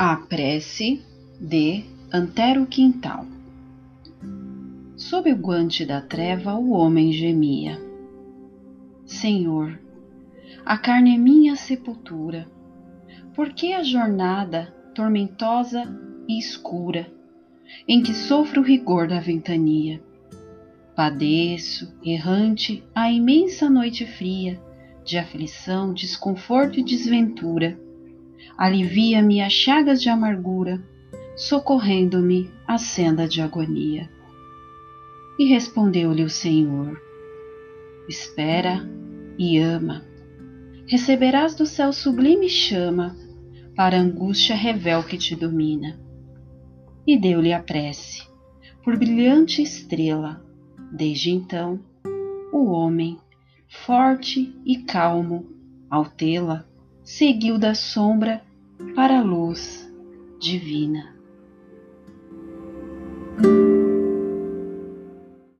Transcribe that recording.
A prece de Antero Quintal. Sob o guante da treva o homem gemia. Senhor, a carne é minha sepultura. Por que a jornada tormentosa e escura, em que sofro o rigor da ventania? Padeço, errante, a imensa noite fria, de aflição, desconforto e desventura. Alivia-me as chagas de amargura, socorrendo-me a senda de agonia. E respondeu-lhe o Senhor: Espera e ama. Receberás do céu sublime chama para a angústia revel que te domina. E deu-lhe a prece, por brilhante estrela, Desde então, o homem, forte e calmo, ao tê-la, seguiu da sombra para a luz divina.